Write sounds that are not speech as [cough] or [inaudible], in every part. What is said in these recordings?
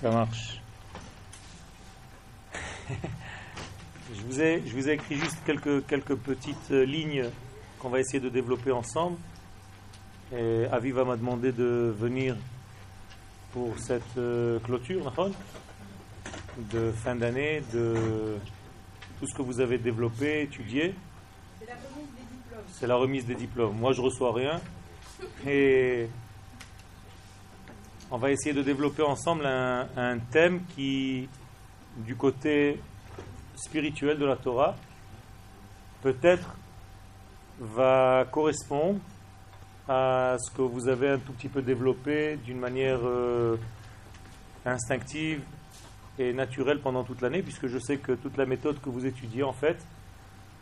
Ça marche. [laughs] je, vous ai, je vous ai écrit juste quelques, quelques petites euh, lignes qu'on va essayer de développer ensemble. Et Aviva m'a demandé de venir pour cette euh, clôture de fin d'année, de tout ce que vous avez développé, étudié. C'est la remise des diplômes. Moi, je reçois rien. Et on va essayer de développer ensemble un, thème qui, du côté spirituel de la Torah, peut-être va correspondre à ce que vous avez un tout petit peu développé d'une manière euh, instinctive et naturelle pendant toute l'année, puisque je sais que toute la méthode que vous étudiez, en fait,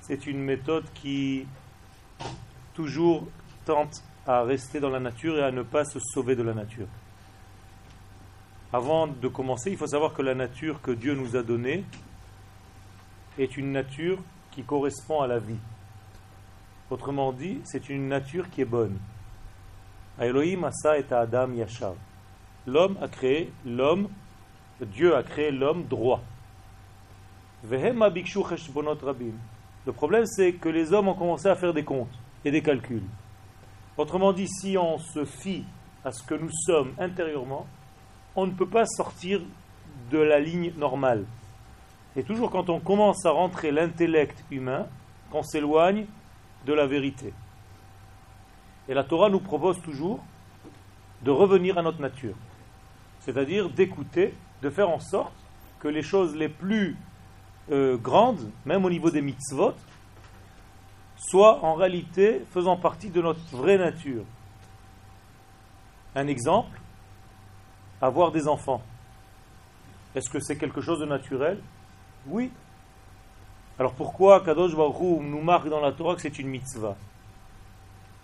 c'est une méthode qui toujours tente à rester dans la nature et à ne pas se sauver de la nature. Avant de commencer, il faut savoir que la nature que Dieu nous a donnée est une nature qui correspond à la vie. Autrement dit, c'est une nature qui est bonne. Elohim asa et Adam yashar. L'homme a créé l'homme, Dieu a créé l'homme droit. Le problème, c'est que les hommes ont commencé à faire des comptes et des calculs. Autrement dit, si on se fie à ce que nous sommes intérieurement, on ne peut pas sortir de la ligne normale. Et toujours quand on commence à rentrer l'intellect humain, qu'on s'éloigne de la vérité. Et la Torah nous propose toujours de revenir à notre nature. C'est-à-dire d'écouter, de faire en sorte que les choses les plus euh, grandes, même au niveau des mitzvot, soient en réalité faisant partie de notre vraie nature. Un exemple, avoir des enfants. Est-ce que c'est quelque chose de naturel? Oui. Alors pourquoi Kadosh Baruch nous marque dans la Torah que c'est une mitzvah?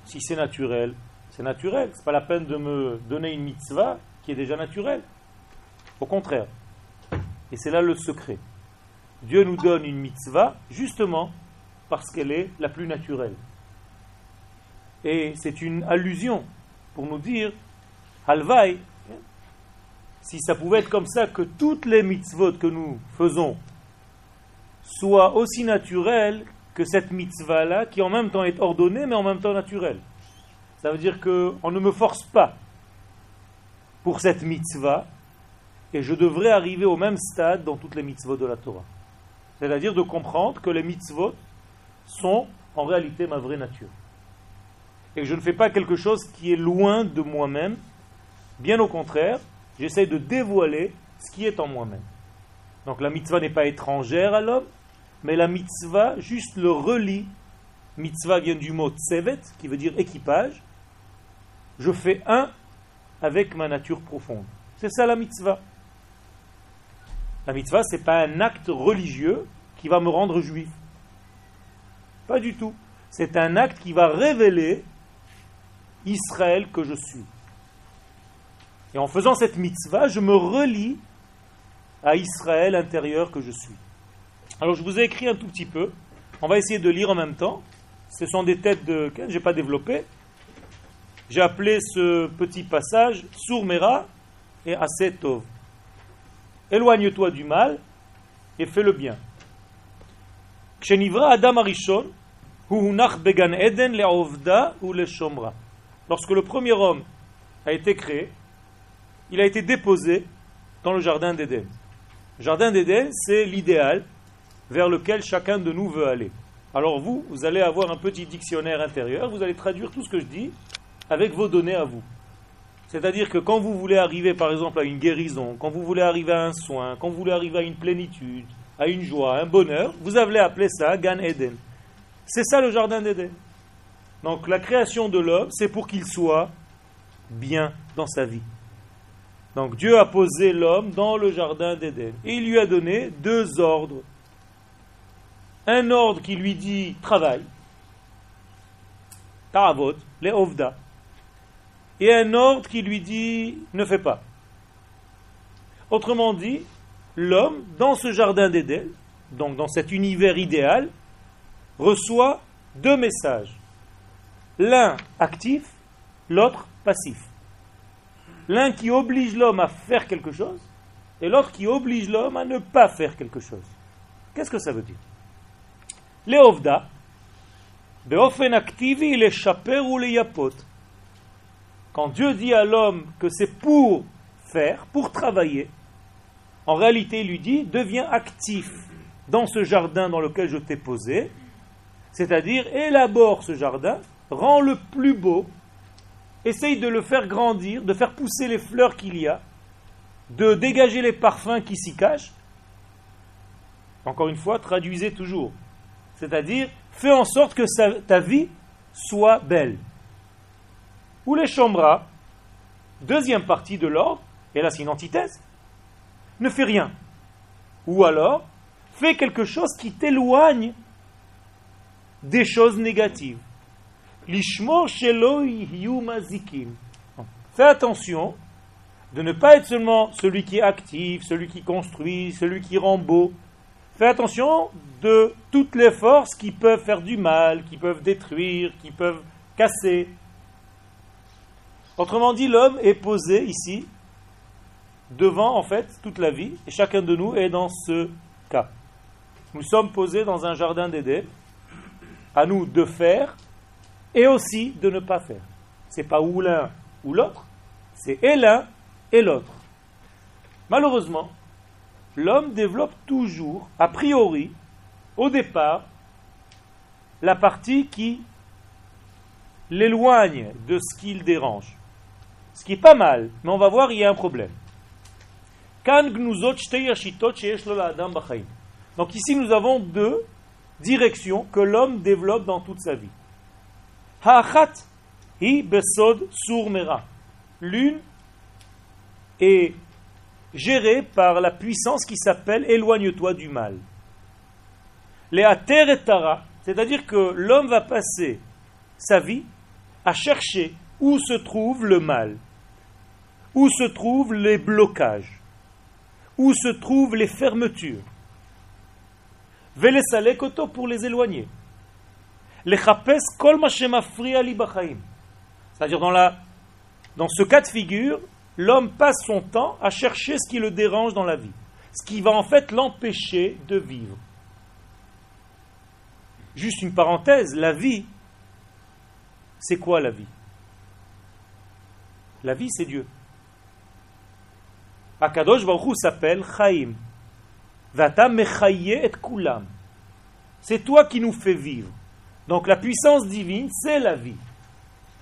Si c'est naturel, c'est naturel. C'est pas la peine de me donner une mitzvah qui est déjà naturelle. Au contraire. Et c'est là le secret. Dieu nous donne une mitzvah justement parce qu'elle est la plus naturelle. Et c'est une allusion pour nous dire Halvai, si ça pouvait être comme ça, que toutes les mitzvot que nous faisons soient aussi naturelles que cette mitzvah-là, qui en même temps est ordonnée, mais en même temps naturelle. Ça veut dire qu'on ne me force pas pour cette mitzvah, et je devrais arriver au même stade dans toutes les mitzvot de la Torah. C'est-à-dire de comprendre que les mitzvot sont en réalité ma vraie nature. Et je ne fais pas quelque chose qui est loin de moi-même, bien au contraire, J'essaie de dévoiler ce qui est en moi-même. Donc la mitzvah n'est pas étrangère à l'homme, mais la mitzvah juste le relie. Mitzvah vient du mot tsevet, qui veut dire équipage. Je fais un avec ma nature profonde. C'est ça la mitzvah. La mitzvah, ce n'est pas un acte religieux qui va me rendre juif. Pas du tout. C'est un acte qui va révéler Israël que je suis. Et en faisant cette mitzvah, je me relie à Israël intérieur que je suis. Alors je vous ai écrit un tout petit peu. On va essayer de lire en même temps. Ce sont des têtes de je n'ai pas développé. J'ai appelé ce petit passage Sourmera et Asetov. Éloigne-toi du mal et fais le bien. Adam Arishon, began Eden ou le Lorsque le premier homme a été créé, il a été déposé dans le jardin d'Éden. Le jardin d'Éden, c'est l'idéal vers lequel chacun de nous veut aller. Alors vous, vous allez avoir un petit dictionnaire intérieur, vous allez traduire tout ce que je dis avec vos données à vous. C'est-à-dire que quand vous voulez arriver par exemple à une guérison, quand vous voulez arriver à un soin, quand vous voulez arriver à une plénitude, à une joie, à un bonheur, vous allez appeler ça Gan Eden. C'est ça le jardin d'Éden. Donc la création de l'homme, c'est pour qu'il soit bien dans sa vie. Donc Dieu a posé l'homme dans le jardin d'Éden. Et il lui a donné deux ordres. Un ordre qui lui dit travaille, taravot, les ovda. Et un ordre qui lui dit ne fais pas. Autrement dit, l'homme, dans ce jardin d'Éden, donc dans cet univers idéal, reçoit deux messages. L'un actif, l'autre passif. L'un qui oblige l'homme à faire quelque chose et l'autre qui oblige l'homme à ne pas faire quelque chose. Qu'est-ce que ça veut dire? Léovda, beofen activi les chaper ou les yapot. Quand Dieu dit à l'homme que c'est pour faire, pour travailler, en réalité il lui dit deviens actif dans ce jardin dans lequel je t'ai posé, c'est-à-dire élabore ce jardin, rends-le plus beau, essaye de le faire grandir, de faire pousser les fleurs qu'il y a, de dégager les parfums qui s'y cachent. Encore une fois, traduisez toujours. C'est-à-dire, fais en sorte que ta vie soit belle. Ou les chambras, deuxième partie de l'ordre, et là c'est une antithèse, ne fais rien. Ou alors, fais quelque chose qui t'éloigne des choses négatives. Fais attention de ne pas être seulement celui qui est actif, celui qui construit, celui qui rend beau. Fais attention de toutes les forces qui peuvent faire du mal, qui peuvent détruire, qui peuvent casser. Autrement dit, l'homme est posé ici devant en fait toute la vie et chacun de nous est dans ce cas. Nous sommes posés dans un jardin d'Éden, à nous de faire et aussi de ne pas faire. C'est pas ou l'un ou l'autre, c'est et l'un et l'autre. Malheureusement, l'homme développe toujours, a priori, au départ, la partie qui l'éloigne de ce qu'il dérange. Ce qui est pas mal, mais on va voir, il y a un problème. Donc ici, nous avons deux directions que l'homme développe dans toute sa vie. Ha'achat hi besod surmera. L'une est gérée par la puissance qui s'appelle éloigne-toi du mal. Les et c'est-à-dire que l'homme va passer sa vie à chercher où se trouve le mal, où se trouvent les blocages, où se trouvent les fermetures. koto pour les éloigner. Kol C'est-à-dire dans, la, dans ce cas de figure, l'homme passe son temps à chercher ce qui le dérange dans la vie, ce qui va en fait l'empêcher de vivre. Juste une parenthèse, la vie, c'est quoi la vie? La vie, c'est Dieu. Akadosh Baruch s'appelle Chaim. Vata mechaye et kulam. C'est toi qui nous fais vivre. Donc la puissance divine, c'est la vie.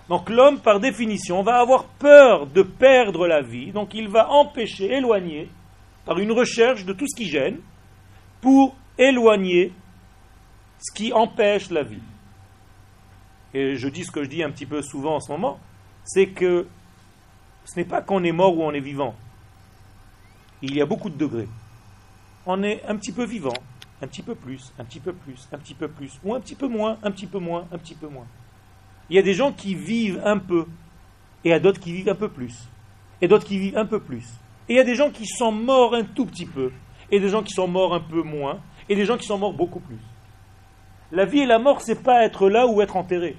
Donc l'homme, par définition, va avoir peur de perdre la vie, donc il va empêcher, éloigner, par une recherche de tout ce qui gêne, pour éloigner ce qui empêche la vie. Et je dis ce que je dis un petit peu souvent en ce moment, c'est que ce n'est pas qu'on est mort ou on est vivant. Il y a beaucoup de degrés. On est un petit peu vivant, un petit peu plus, un petit peu plus, un petit peu plus, ou un petit peu moins, un petit peu moins, un petit peu moins. Il y a des gens qui vivent un peu, et il y a d'autres qui vivent un peu plus, et d'autres qui vivent un peu plus. Et il y a des gens qui sont morts un tout petit peu, et des gens qui sont morts un peu moins, et des gens qui sont morts beaucoup plus. La vie et la mort, c'est pas être là ou être enterré.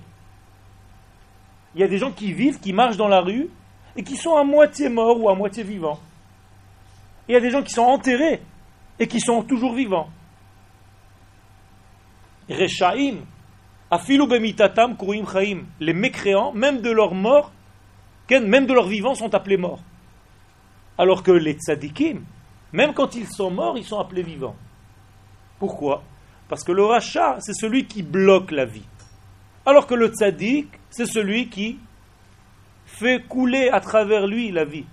Il y a des gens qui vivent, qui marchent dans la rue, et qui sont à moitié morts ou à moitié vivants. Il y a des gens qui sont enterrés, et qui sont toujours vivants. Les mécréants, même de leur mort, même de leur vivant, sont appelés morts. Alors que les tzadikim, même quand ils sont morts, ils sont appelés vivants. Pourquoi? Parce que le rachat, c'est celui qui bloque la vie. Alors que le tzadik, c'est celui qui fait couler à travers lui la vie.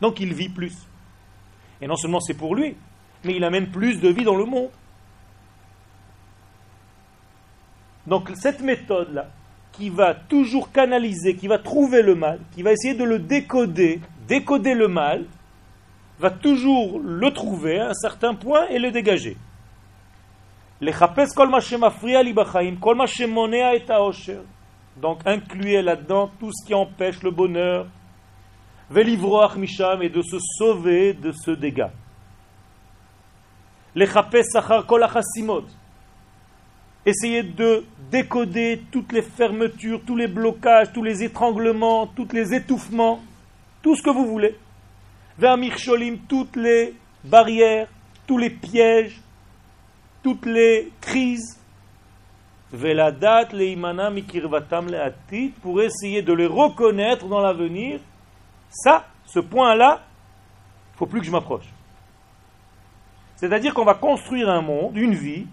Donc il vit plus. Et non seulement c'est pour lui, mais il amène plus de vie dans le monde. Donc cette méthode-là, qui va toujours canaliser, qui va trouver le mal, qui va essayer de le décoder, décoder le mal, va toujours le trouver à un certain point et le dégager. Donc incluez là-dedans tout ce qui empêche le bonheur, misham et de se sauver de ce dégât. Essayez de décoder toutes les fermetures, tous les blocages, tous les étranglements, tous les étouffements, tout ce que vous voulez. Vers Mircholim, toutes les barrières, tous les pièges, toutes les crises, veladat leimana mikirvatam leatit, pour essayer de les reconnaître dans l'avenir, ça, ce point-là, il faut plus que je m'approche. C'est-à-dire qu'on va construire un monde, une vie,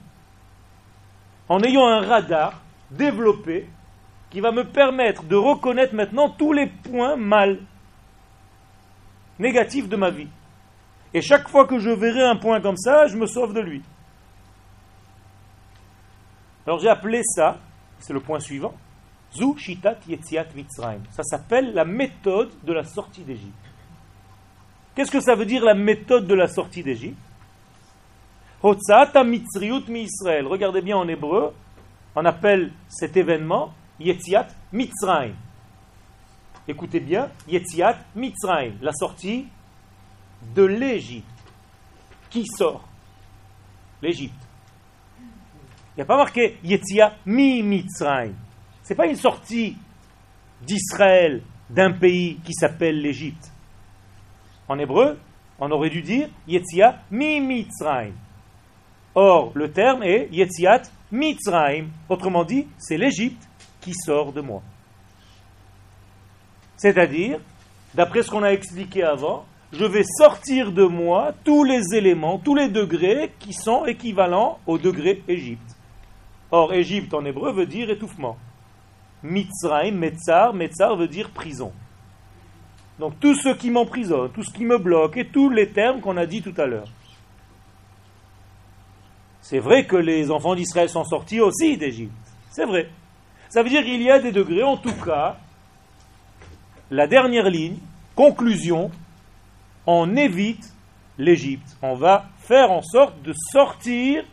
en ayant un radar développé qui va me permettre de reconnaître maintenant tous les points mal, négatifs de ma vie. Et chaque fois que je verrai un point comme ça, je me sauve de lui. Alors j'ai appelé ça, c'est le point suivant, Zu Shitat Yetziat Mitzrayim. Ça s'appelle la méthode de la sortie d'Égypte. Qu'est-ce que ça veut dire la méthode de la sortie d'Égypte? Regardez bien en hébreu, on appelle cet événement Yetziat Mitzrayim. Écoutez bien, Yetziat Mitzrayim, la sortie de l'Égypte. Qui sort L'Égypte? Il n'y a pas marqué Yetzia mi Mitzrayim. Ce n'est pas une sortie d'Israël d'un pays qui s'appelle l'Égypte. En hébreu, on aurait dû dire Yetzia mi Mitzrayim. Or, le terme est Yetziat Mitzrayim. Autrement dit, c'est l'Égypte qui sort de moi. C'est-à-dire, d'après ce qu'on a expliqué avant, je vais sortir de moi tous les éléments, tous les degrés qui sont équivalents au degré Égypte. Or, Égypte en hébreu veut dire étouffement. Mitzrayim, Metzar, Metzar veut dire prison. Donc tout ce qui m'emprisonne, tout ce qui me bloque et tous les termes qu'on a dit tout à l'heure. C'est vrai que les enfants d'Israël sont sortis aussi d'Égypte. C'est vrai. Ça veut dire qu'il y a des degrés, en tout cas, la dernière ligne, conclusion, on évite l'Égypte. On va faire en sorte de sortir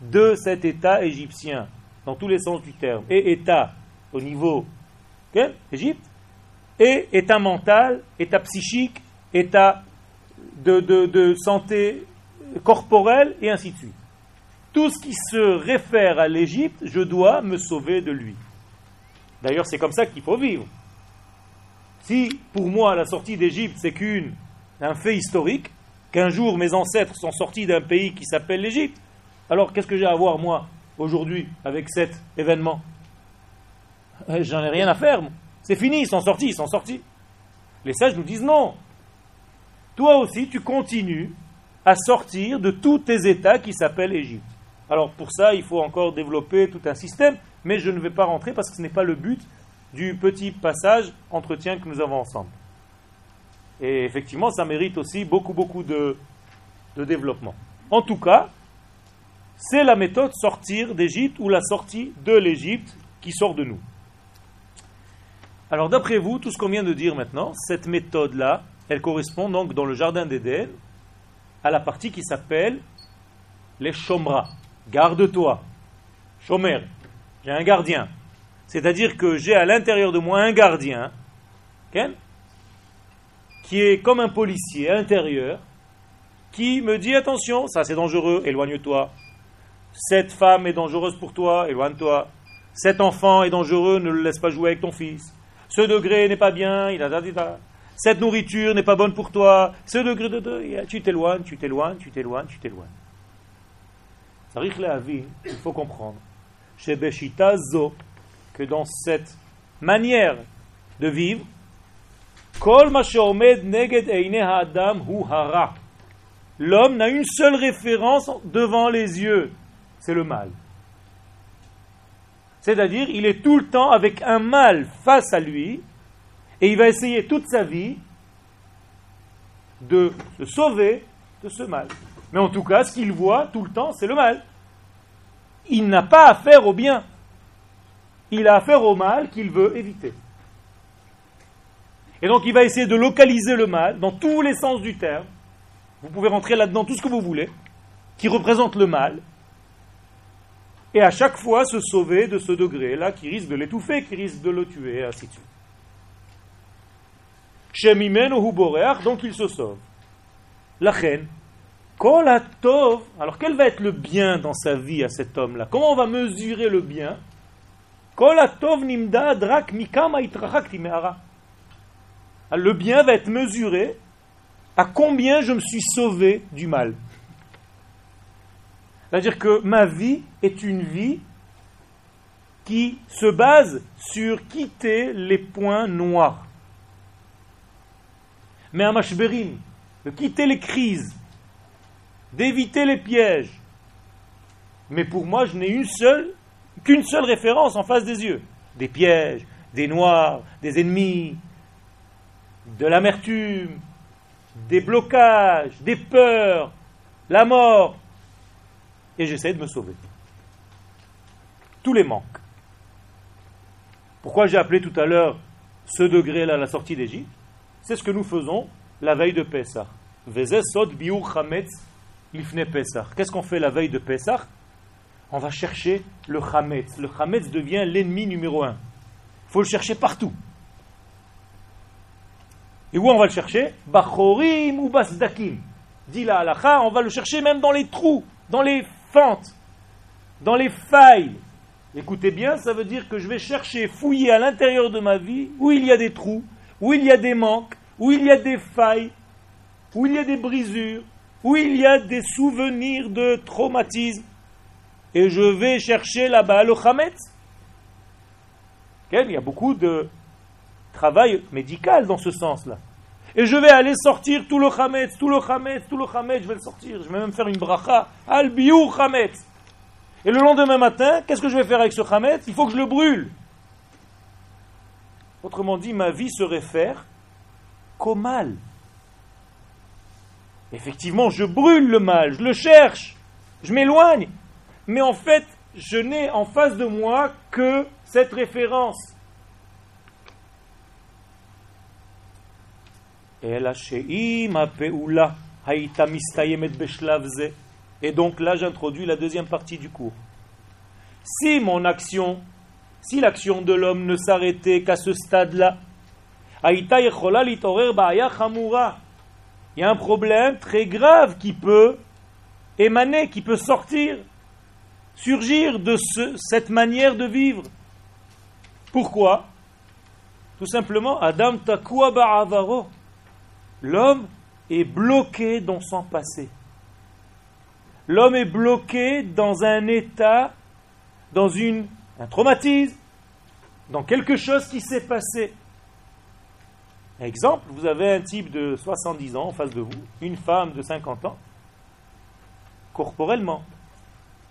de cet État égyptien, dans tous les sens du terme. Et État au niveau Égypte, et État mental, État psychique, État de, de santé corporelle, et ainsi de suite. Tout ce qui se réfère à l'Égypte, je dois me sauver de lui. D'ailleurs, c'est comme ça qu'il faut vivre. Si pour moi la sortie d'Égypte c'est qu'une un fait historique, qu'un jour mes ancêtres sont sortis d'un pays qui s'appelle l'Égypte, alors qu'est-ce que j'ai à voir moi aujourd'hui avec cet événement? Euh, J'en ai rien à faire. C'est fini, ils sont sortis, ils sont sortis. Les sages nous disent non. Toi aussi, tu continues à sortir de tous tes états qui s'appellent Égypte. Alors pour ça, il faut encore développer tout un système, mais je ne vais pas rentrer parce que ce n'est pas le but du petit passage entretien que nous avons ensemble. Et effectivement, ça mérite aussi beaucoup, beaucoup de, développement. En tout cas, c'est la méthode sortir d'Égypte ou la sortie de l'Égypte qui sort de nous. Alors d'après vous, tout ce qu'on vient de dire maintenant, cette méthode-là, elle correspond donc dans le jardin d'Éden à la partie qui s'appelle les chomra. Garde-toi. Chomer. J'ai un gardien. C'est-à-dire que j'ai à l'intérieur de moi un gardien qui est comme un policier intérieur, qui me dit attention, ça c'est dangereux, éloigne-toi. Cette femme est dangereuse pour toi, éloigne-toi. Cet enfant est dangereux, ne le laisse pas jouer avec ton fils. Ce degré n'est pas bien, il a Cette nourriture n'est pas bonne pour toi. Ce degré de, tu t'éloignes, tu t'éloignes, tu t'éloignes, tu t'éloignes. Il faut comprendre. Que dans cette manière de vivre, L'homme n'a une seule référence devant les yeux, c'est le mal. C'est-à-dire, il est tout le temps avec un mal face à lui, et il va essayer toute sa vie de se sauver de ce mal. Mais en tout cas, ce qu'il voit tout le temps, c'est le mal. Il n'a pas affaire au bien. Il a affaire au mal qu'il veut éviter. Et donc il va essayer de localiser le mal dans tous les sens du terme. Vous pouvez rentrer là-dedans tout ce que vous voulez, qui représente le mal. Et à chaque fois se sauver de ce degré-là qui risque de l'étouffer, qui risque de le tuer, et ainsi de suite. donc il se sauve. La alors quel va être le bien dans sa vie à cet homme-là? Comment on va mesurer le bien? Mikama le bien va être mesuré à combien je me suis sauvé du mal. C'est-à-dire que ma vie est une vie qui se base sur quitter les points noirs. Mais un mashberim, quitter les crises, d'éviter les pièges. Mais pour moi, je n'ai une seule, qu'une seule référence en face des yeux. Des pièges, des noirs, des ennemis, de l'amertume, des blocages, des peurs, la mort. Et j'essaie de me sauver. Tous les manques. Pourquoi j'ai appelé tout à l'heure ce degré-là la sortie d'Égypte? C'est ce que nous faisons la veille de Pessah. Qu'est-ce qu'on fait la veille de Pessah On va chercher le Chametz. Le Chametz devient l'ennemi numéro un. Il faut le chercher partout. Et où on va le chercher? Bachorim ou Basdakim. Dit la halacha, on va le chercher même dans les trous, dans les fentes, dans les failles, Écoutez bien, ça veut dire que je vais chercher, fouiller à l'intérieur de ma vie où il y a des trous, où il y a des manques, où il y a des failles, où il y a des brisures, où il y a des souvenirs de traumatisme. Et je vais chercher là-bas le Hametz. Il y a beaucoup de travail médical dans ce sens-là. Et je vais aller sortir tout le Hametz, tout le Hametz, tout le Hametz, je vais le sortir. Je vais même faire une bracha. Al Hametz. Et le lendemain matin, qu'est-ce que je vais faire avec ce Hametz Il faut que je le brûle. Autrement dit, ma vie se réfère qu'au mal. Effectivement, je brûle le mal, je le cherche, je m'éloigne. Mais en fait, je n'ai en face de moi que cette référence. Et donc là, j'introduis la deuxième partie du cours. Si mon action, si l'action de l'homme ne s'arrêtait qu'à ce stade-là, il y a un problème très grave qui peut émaner, qui peut sortir, surgir de cette manière de vivre. Pourquoi? Tout simplement, Adam Takua Ba'avaro. L'homme est bloqué dans son passé. L'homme est bloqué dans un état, dans une, un traumatisme, dans quelque chose qui s'est passé. Exemple, vous avez un type de 70 ans en face de vous, une femme de 50 ans, corporellement.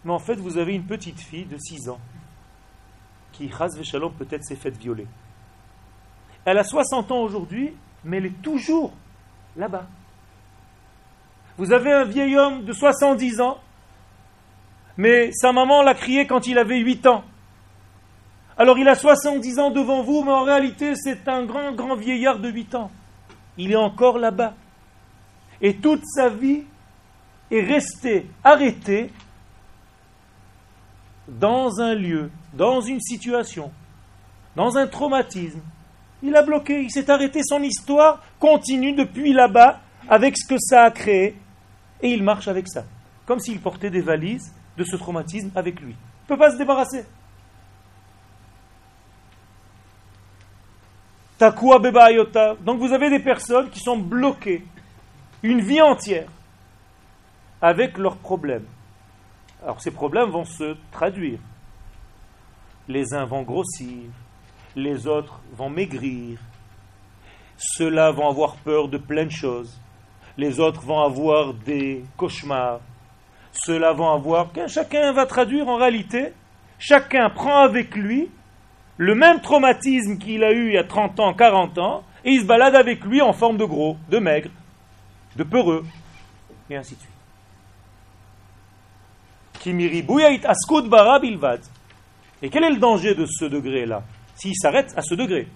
Mais en fait, vous avez une petite fille de 6 ans qui, ras Shalom, peut-être s'est faite violer. Elle a 60 ans aujourd'hui, mais elle est toujours là-bas. Vous avez un vieil homme de 70 ans, mais sa maman l'a crié quand il avait 8 ans. Alors il a 70 ans devant vous, mais en réalité c'est un grand, grand vieillard de 8 ans. Il est encore là-bas. Et toute sa vie est restée arrêtée dans un lieu, dans une situation, dans un traumatisme. Il a bloqué, il s'est arrêté, son histoire continue depuis là-bas avec ce que ça a créé et il marche avec ça. Comme s'il portait des valises de ce traumatisme avec lui. Il ne peut pas se débarrasser. Donc vous avez des personnes qui sont bloquées une vie entière avec leurs problèmes. Alors ces problèmes vont se traduire. Les uns vont grossir, les autres vont maigrir, ceux-là vont avoir peur de plein de choses. Les autres vont avoir des cauchemars, ceux-là vont avoir... Chacun va traduire en réalité, chacun prend avec lui le même traumatisme qu'il a eu il y a 30 ans, 40 ans, et il se balade avec lui en forme de gros, de maigre, de peureux, et ainsi de suite. Et quel est le danger de ce degré-là? S'il s'arrête à ce degré.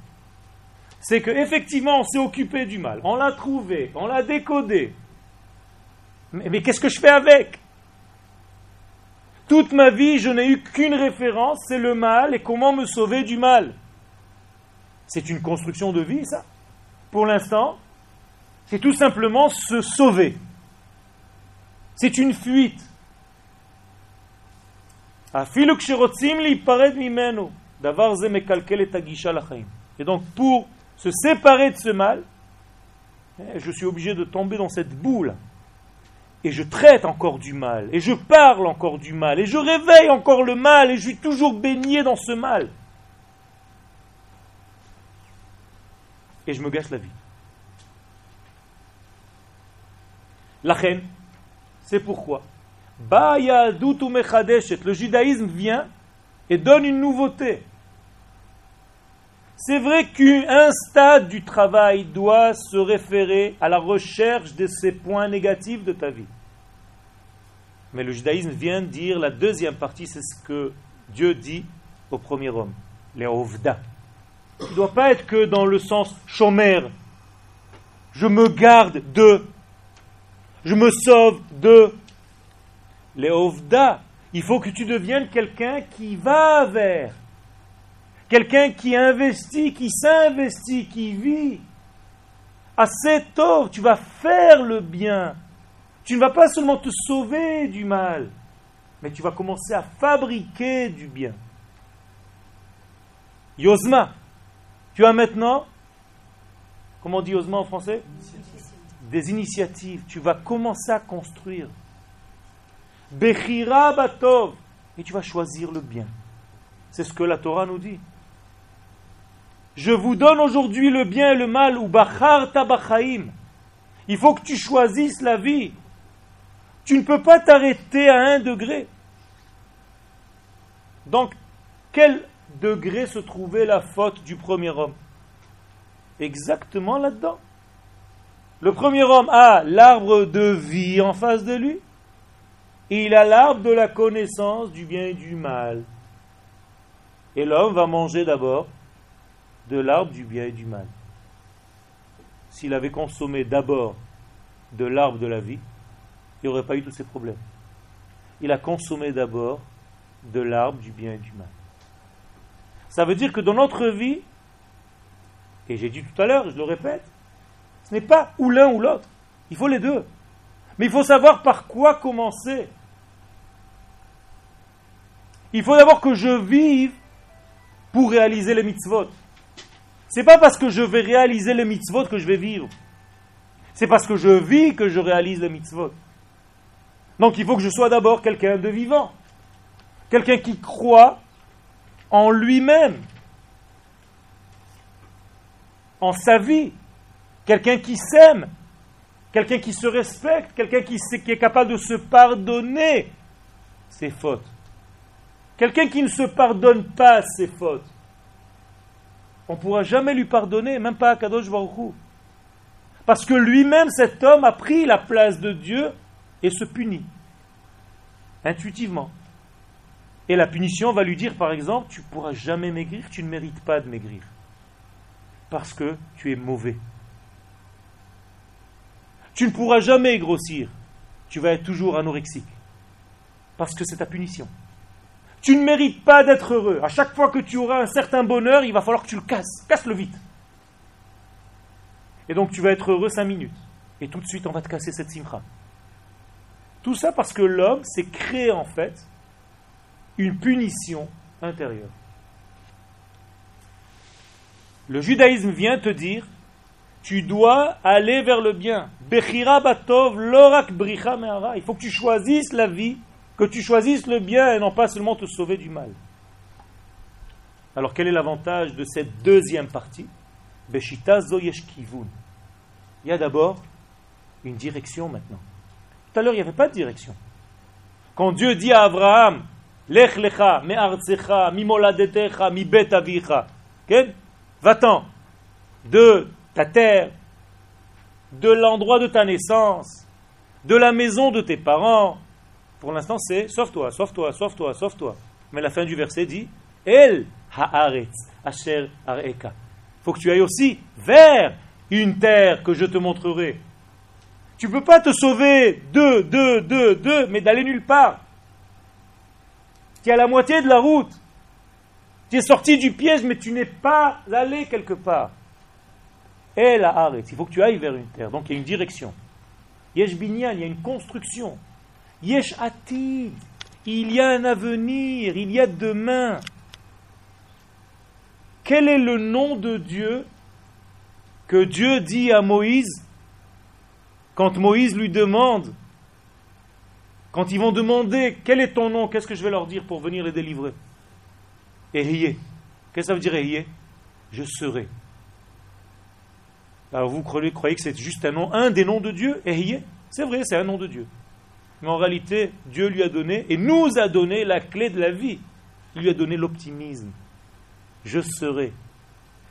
C'est qu'effectivement, on s'est occupé du mal, on l'a trouvé, on l'a décodé. Mais, qu'est-ce que je fais avec? Toute ma vie, je n'ai eu qu'une référence, c'est le mal et comment me sauver du mal. C'est une construction de vie, ça. Pour l'instant, c'est tout simplement se sauver. C'est une fuite. Et donc, pour se séparer de ce mal, Eh, je suis obligé de tomber dans cette boule. Et je traite encore du mal, et je parle encore du mal, et je réveille encore le mal, et je suis toujours baigné dans ce mal. Et je me gâche la vie. La reine, c'est pourquoi? Le judaïsme vient et donne une nouveauté. C'est vrai qu'un stade du travail doit se référer à la recherche de ces points négatifs de ta vie. Mais le judaïsme vient dire la deuxième partie, c'est ce que Dieu dit au premier homme, les ovda. Il ne doit pas être que dans le sens chômeur. Je me garde de. Je me sauve de. Les ovda. Il faut que tu deviennes quelqu'un qui va vers Quelqu'un qui investit, qui s'investit, qui vit. À cet or, tu vas faire le bien. Tu ne vas pas seulement te sauver du mal, mais tu vas commencer à fabriquer du bien. Yosma, tu as maintenant, comment on dit Yosma en français? Des initiatives. Tu vas commencer à construire. Bechira Batov. Et tu vas choisir le bien. C'est ce que la Torah nous dit. Je vous donne aujourd'hui le bien et le mal, ou bachar tabachaim. Il faut que tu choisisses la vie. Tu ne peux pas t'arrêter à un degré. Donc, quel degré se trouvait la faute du premier homme? Exactement là-dedans. Le premier homme a l'arbre de vie en face de lui. Et il a l'arbre de la connaissance du bien et du mal. Et l'homme va manger d'abord de l'arbre du bien et du mal. S'il avait consommé d'abord de l'arbre de la vie, il n'y aurait pas eu tous ces problèmes. Il a consommé d'abord de l'arbre du bien et du mal. Ça veut dire que dans notre vie, et j'ai dit tout à l'heure, je le répète, ce n'est pas ou l'un ou l'autre. Il faut les deux. Mais il faut savoir par quoi commencer. Il faut d'abord que je vive pour réaliser les mitzvot. C'est pas parce que je vais réaliser le mitzvot que je vais vivre. C'est parce que je vis que je réalise le mitzvot. Donc il faut que je sois d'abord quelqu'un de vivant. Quelqu'un qui croit en lui-même, en sa vie. Quelqu'un qui s'aime, quelqu'un qui se respecte, quelqu'un qui, qui, est capable de se pardonner ses fautes. Quelqu'un qui ne se pardonne pas ses fautes on ne pourra jamais lui pardonner, même pas à Kadosh Baruch Parce que lui-même, cet homme, a pris la place de Dieu et se punit. Intuitivement. Et la punition va lui dire, par exemple, tu ne pourras jamais maigrir, tu ne mérites pas de maigrir. Parce que tu es mauvais. Tu ne pourras jamais grossir, tu vas être toujours anorexique. Parce que c'est ta punition. Tu ne mérites pas d'être heureux. À chaque fois que tu auras un certain bonheur, il va falloir que tu le casses. Casse-le vite. Et donc tu vas être heureux cinq minutes. Et tout de suite, on va te casser cette simcha. Tout ça parce que l'homme s'est créé en fait une punition intérieure. Le judaïsme vient te dire tu dois aller vers le bien. Bechira lorak bricha Il faut que tu choisisses la vie que tu choisisses le bien et non pas seulement te sauver du mal. Alors quel est l'avantage de cette deuxième partie? Il y a d'abord une direction maintenant. Tout à l'heure, il n'y avait pas de direction. Quand Dieu dit à Abraham, Lech lecha, mi artsecha, mi moladetecha, mi bet va-t'en de ta terre, de l'endroit de ta naissance, de la maison de tes parents, pour l'instant, c'est sauve-toi, sauve-toi, sauve-toi, sauve-toi. Mais la fin du verset dit El haaretz asher areka. faut que tu ailles aussi vers une terre que je te montrerai. Tu ne peux pas te sauver de, de, de, de, mais d'aller nulle part. Tu es à la moitié de la route. Tu es sorti du piège, mais tu n'es pas allé quelque part. El haaretz. Il faut que tu ailles vers une terre. Donc il y a une direction. Il y a une construction. Yesh atid. Il y a un avenir, il y a demain. Quel est le nom de Dieu que Dieu dit à Moïse Quand Moïse lui demande, quand ils vont demander quel est ton nom, qu'est-ce que je vais leur dire pour venir les délivrer? Ehiyé. Qu'est-ce que ça veut dire Ehiyé Je serai. Alors vous croyez, que c'est juste un nom, un des noms de Dieu? Ehiyé C'est vrai, c'est un nom de Dieu. Mais en réalité, Dieu lui a donné et nous a donné la clé de la vie. Il lui a donné l'optimisme. Je serai.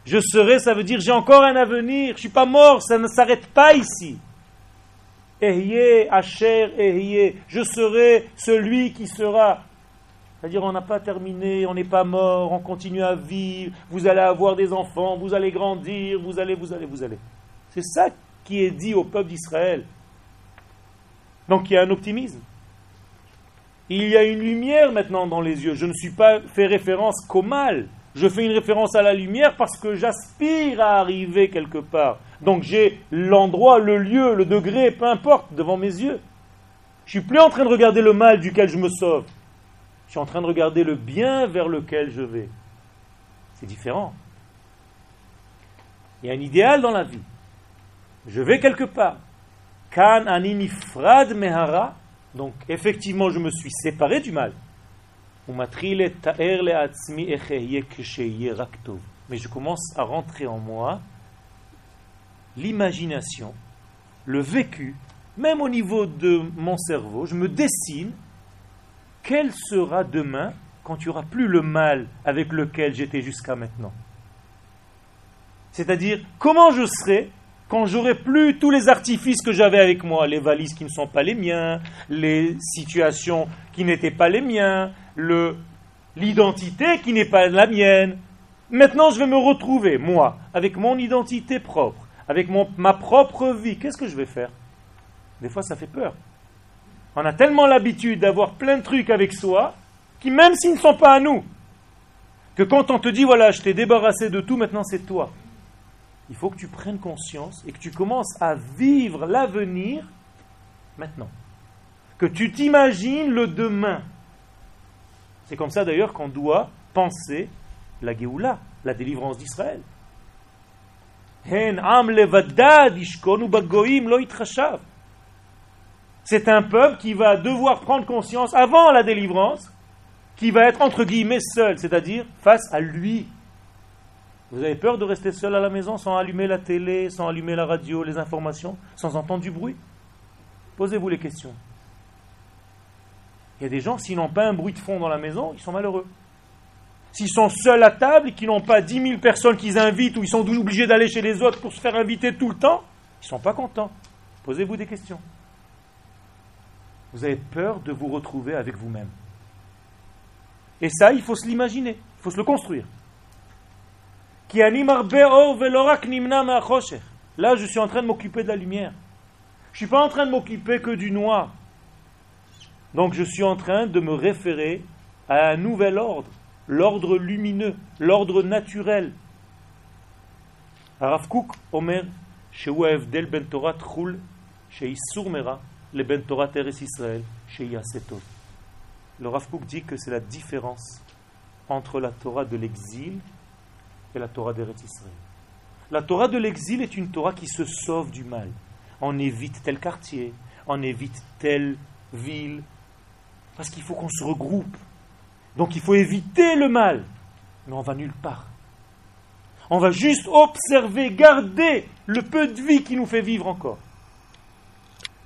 Je serai, ça veut dire j'ai encore un avenir. Je ne suis pas mort, ça ne s'arrête pas ici. Ehye, Asher, Ehye. Je serai celui qui sera. C'est-à-dire, on n'a pas terminé, on n'est pas mort, on continue à vivre, vous allez avoir des enfants, vous allez grandir, vous allez, vous allez, vous allez. C'est ça qui est dit au peuple d'Israël. Donc il y a un optimisme. Il y a une lumière maintenant dans les yeux. Je ne suis pas fait référence qu'au mal. Je fais une référence à la lumière parce que j'aspire à arriver quelque part. Donc j'ai l'endroit, le lieu, le degré, peu importe, devant mes yeux. Je suis plus en train de regarder le mal duquel je me sauve. Je suis en train de regarder le bien vers lequel je vais. C'est différent. Il y a un idéal dans la vie. Je vais quelque part. Kan frad mehara. Donc, effectivement, je me suis séparé du mal. Mais je commence à rentrer en moi l'imagination, le vécu, même au niveau de mon cerveau. Je me dessine quel sera demain quand il n'y aura plus le mal avec lequel j'étais jusqu'à maintenant. C'est-à-dire, comment je serai quand j'aurai plus tous les artifices que j'avais avec moi, les valises qui ne sont pas les miens, les situations qui n'étaient pas les miens, l'identité qui n'est pas la mienne. Maintenant, je vais me retrouver, moi, avec mon identité propre, avec ma propre vie. Qu'est-ce que je vais faire? Des fois, ça fait peur. On a tellement l'habitude d'avoir plein de trucs avec soi, qui même s'ils ne sont pas à nous, que quand on te dit, voilà, je t'ai débarrassé de tout, maintenant c'est toi il faut que tu prennes conscience et que tu commences à vivre l'avenir maintenant. Que tu t'imagines le demain. C'est comme ça d'ailleurs qu'on doit penser la Géoula, la délivrance d'Israël. C'est un peuple qui va devoir prendre conscience avant la délivrance, qui va être entre guillemets seul, c'est-à-dire face à lui, vous avez peur de rester seul à la maison sans allumer la télé, sans allumer la radio, les informations, sans entendre du bruit? Posez-vous les questions. Il y a des gens, s'ils n'ont pas un bruit de fond dans la maison, ils sont malheureux. S'ils sont seuls à table et qu'ils n'ont pas dix mille personnes qu'ils invitent ou ils sont obligés d'aller chez les autres pour se faire inviter tout le temps, ils ne sont pas contents. Posez-vous des questions. Vous avez peur de vous retrouver avec vous-même. Et ça, il faut se l'imaginer, il faut se le construire. Là, je suis en train de m'occuper de la lumière. Je ne suis pas en train de m'occuper que du noir. Donc je suis en train de me référer à un nouvel ordre, l'ordre lumineux, l'ordre naturel. Rav Kook Omer, del ben Torah Tchul, Mera, le ben Torah Teres Israël, Le Rav dit que c'est la différence entre la Torah de l'exil et la Torah d'Eretz Israël. La Torah de l'exil est une Torah qui se sauve du mal. On évite tel quartier, on évite telle ville, parce qu'il faut qu'on se regroupe. Donc il faut éviter le mal, mais on va nulle part. On va juste observer, garder le peu de vie qui nous fait vivre encore.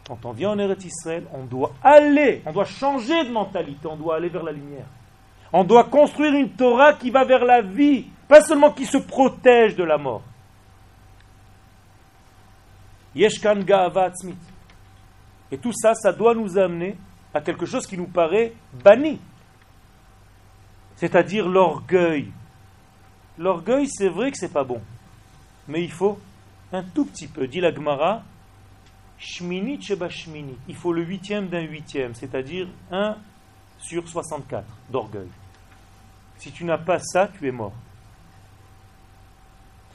Quand on vient en Eretz Israël, on doit aller, on doit changer de mentalité, on doit aller vers la lumière. On doit construire une Torah qui va vers la vie, pas seulement qui se protège de la mort. Yeshkan Et tout ça, ça doit nous amener à quelque chose qui nous paraît banni. C'est-à-dire l'orgueil. L'orgueil, c'est vrai que c'est pas bon. Mais il faut un tout petit peu. Dit la Gemara, Il faut le huitième d'un huitième, c'est-à-dire un sur 64 d'orgueil. Si tu n'as pas ça, tu es mort.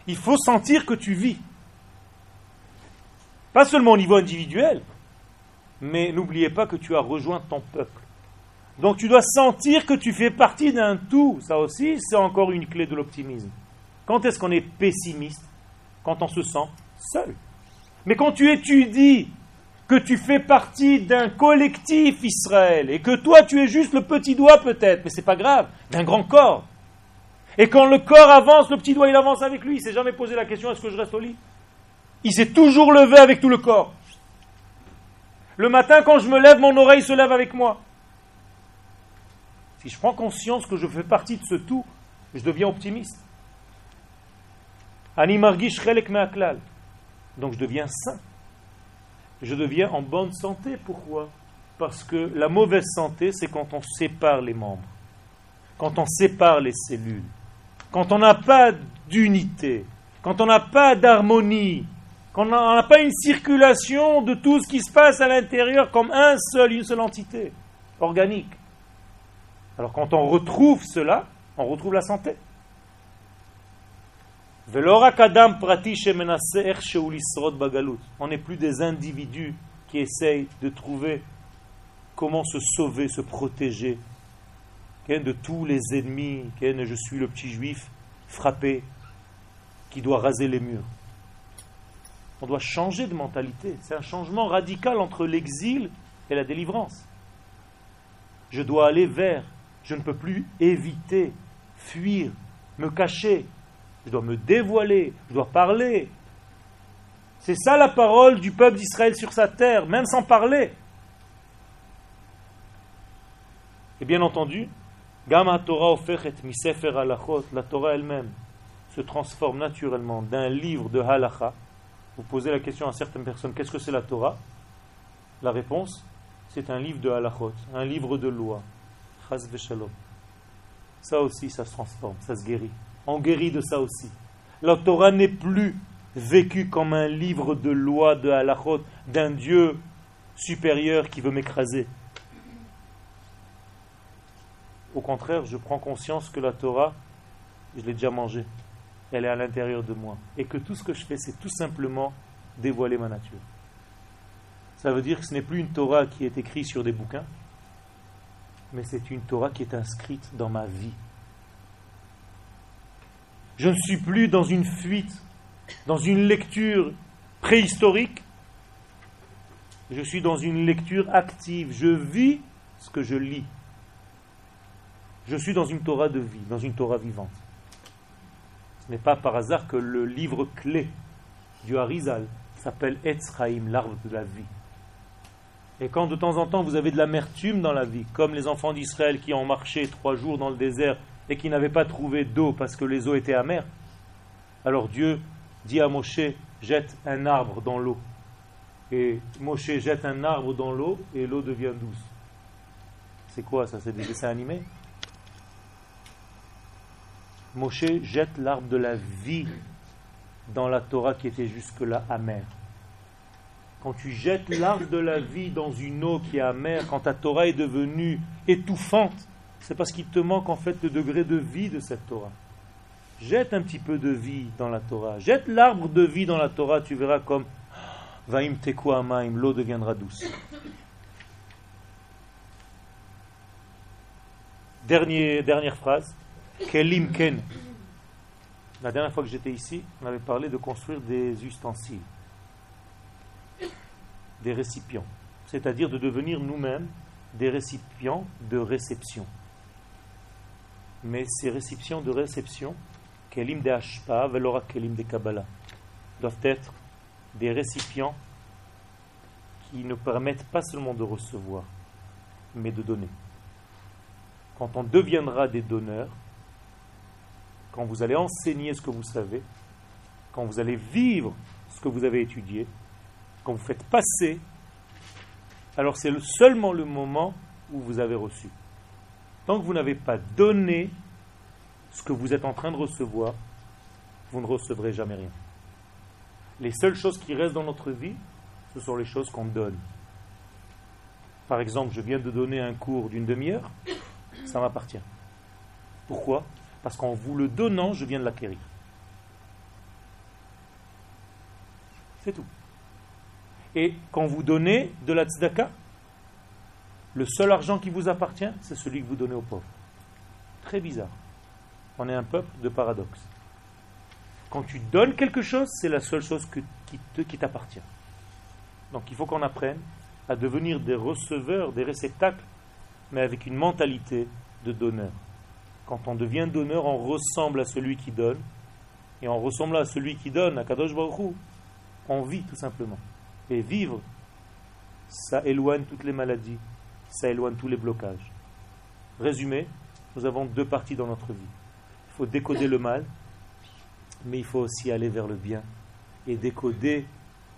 Il faut sentir que tu vis. Pas seulement au niveau individuel, mais n'oubliez pas que tu as rejoint ton peuple. Donc tu dois sentir que tu fais partie d'un tout. Ça aussi, c'est encore une clé de l'optimisme. Quand est-ce qu'on est pessimiste? Quand on se sent seul. Mais quand tu étudies que tu fais partie d'un collectif Israël et que toi tu es juste le petit doigt peut-être, mais c'est pas grave, d'un grand corps. Et quand le corps avance, le petit doigt il avance avec lui. Il s'est jamais posé la question est-ce que je reste au lit? Il s'est toujours levé avec tout le corps. Le matin, quand je me lève, mon oreille se lève avec moi. Si je prends conscience que je fais partie de ce tout, je deviens optimiste. Donc je deviens sain. Je deviens en bonne santé. Pourquoi? Parce que la mauvaise santé, c'est quand on sépare les membres, quand on sépare les cellules, quand on n'a pas d'unité, quand on n'a pas d'harmonie, quand on n'a pas une circulation de tout ce qui se passe à l'intérieur comme un seul, une seule entité organique. Alors quand on retrouve cela, on retrouve la santé. On n'est plus des individus qui essayent de trouver comment se sauver, se protéger de tous les ennemis. Je suis le petit juif frappé qui doit raser les murs? On doit changer de mentalité. C'est un changement radical entre l'exil et la délivrance. Je dois aller vers. Je ne peux plus éviter, fuir, me cacher. Je dois me dévoiler. Je dois parler. C'est ça la parole du peuple d'Israël sur sa terre, même sans parler. Et bien entendu, la Torah elle-même se transforme naturellement d'un livre de halacha. Vous posez la question à certaines personnes, qu'est-ce que c'est la Torah? La réponse, c'est un livre de halachot, un livre de loi. Ça aussi, ça se transforme, ça se guérit. On guérit de ça aussi. La Torah n'est plus vécue comme un livre de loi, de halachot, d'un Dieu supérieur qui veut m'écraser. Au contraire, je prends conscience que la Torah, je l'ai déjà mangée. Elle est à l'intérieur de moi. Et que tout ce que je fais, c'est tout simplement dévoiler ma nature. Ça veut dire que ce n'est plus une Torah qui est écrite sur des bouquins, mais c'est une Torah qui est inscrite dans ma vie. Je ne suis plus dans une fuite, dans une lecture préhistorique. Je suis dans une lecture active. Je vis ce que je lis. Je suis dans une Torah de vie, dans une Torah vivante. Ce n'est pas par hasard que le livre clé du Harizal s'appelle Etzraïm, l'arbre de la vie. Et quand de temps en temps vous avez de l'amertume dans la vie, comme les enfants d'Israël qui ont marché trois jours dans le désert et qui n'avaient pas trouvé d'eau parce que les eaux étaient amères, alors Dieu dit à Moshe, jette un arbre dans l'eau. Et Moshe jette un arbre dans l'eau et l'eau devient douce. C'est quoi ça? C'est des dessins animés? Moshe jette l'arbre de la vie dans la Torah qui était jusque-là amère. Quand tu jettes l'arbre de la vie dans une eau qui est amère, quand ta Torah est devenue étouffante, c'est parce qu'il te manque en fait le degré de vie de cette Torah. Jette un petit peu de vie dans la Torah. Jette l'arbre de vie dans la Torah, tu verras comme Vaim amaim, l'eau deviendra douce. dernière phrase. Kelim Ken. La dernière fois que j'étais ici, on avait parlé de construire des ustensiles, des récipients, c'est-à-dire de devenir nous-mêmes des récipients de réception. Mais ces récipients de réception, Kelim de Ashpa, Velora Kelim de Kabbalah, doivent être des récipients qui ne permettent pas seulement de recevoir, mais de donner. Quand on deviendra des donneurs, quand vous allez enseigner ce que vous savez, quand vous allez vivre ce que vous avez étudié, quand vous faites passer, alors c'est seulement le moment où vous avez reçu. Tant que vous n'avez pas donné ce que vous êtes en train de recevoir, vous ne recevrez jamais rien. Les seules choses qui restent dans notre vie, ce sont les choses qu'on donne. Par exemple, je viens de donner un cours d'une demi-heure, ça m'appartient. Pourquoi? Parce qu'en vous le donnant, je viens de l'acquérir. C'est tout. Et quand vous donnez de la tzedaka, le seul argent qui vous appartient, c'est celui que vous donnez aux pauvres. Très bizarre. On est un peuple de paradoxe. Quand tu donnes quelque chose, c'est la seule chose qui t'appartient. Donc il faut qu'on apprenne à devenir des receveurs, des réceptacles, mais avec une mentalité de donneur. Quand on devient donneur, on ressemble à celui qui donne, et en ressemblant à celui qui donne, à Kadosh Baruch on vit tout simplement. Et vivre, ça éloigne toutes les maladies, ça éloigne tous les blocages. Résumé, nous avons deux parties dans notre vie. Il faut décoder le mal, mais il faut aussi aller vers le bien et décoder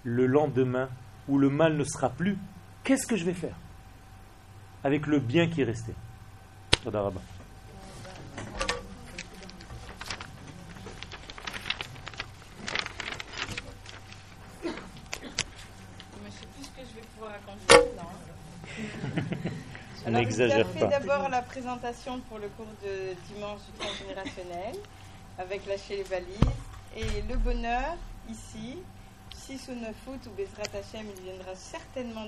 le lendemain où le mal ne sera plus. Qu'est-ce que je vais faire avec le bien qui est resté? N'exagère pas. fait d'abord la présentation pour le cours de dimanche du transgénérationnel avec lâcher les valises et le bonheur ici. 6 ou 9 août où Bezrat Hashem il viendra certainement de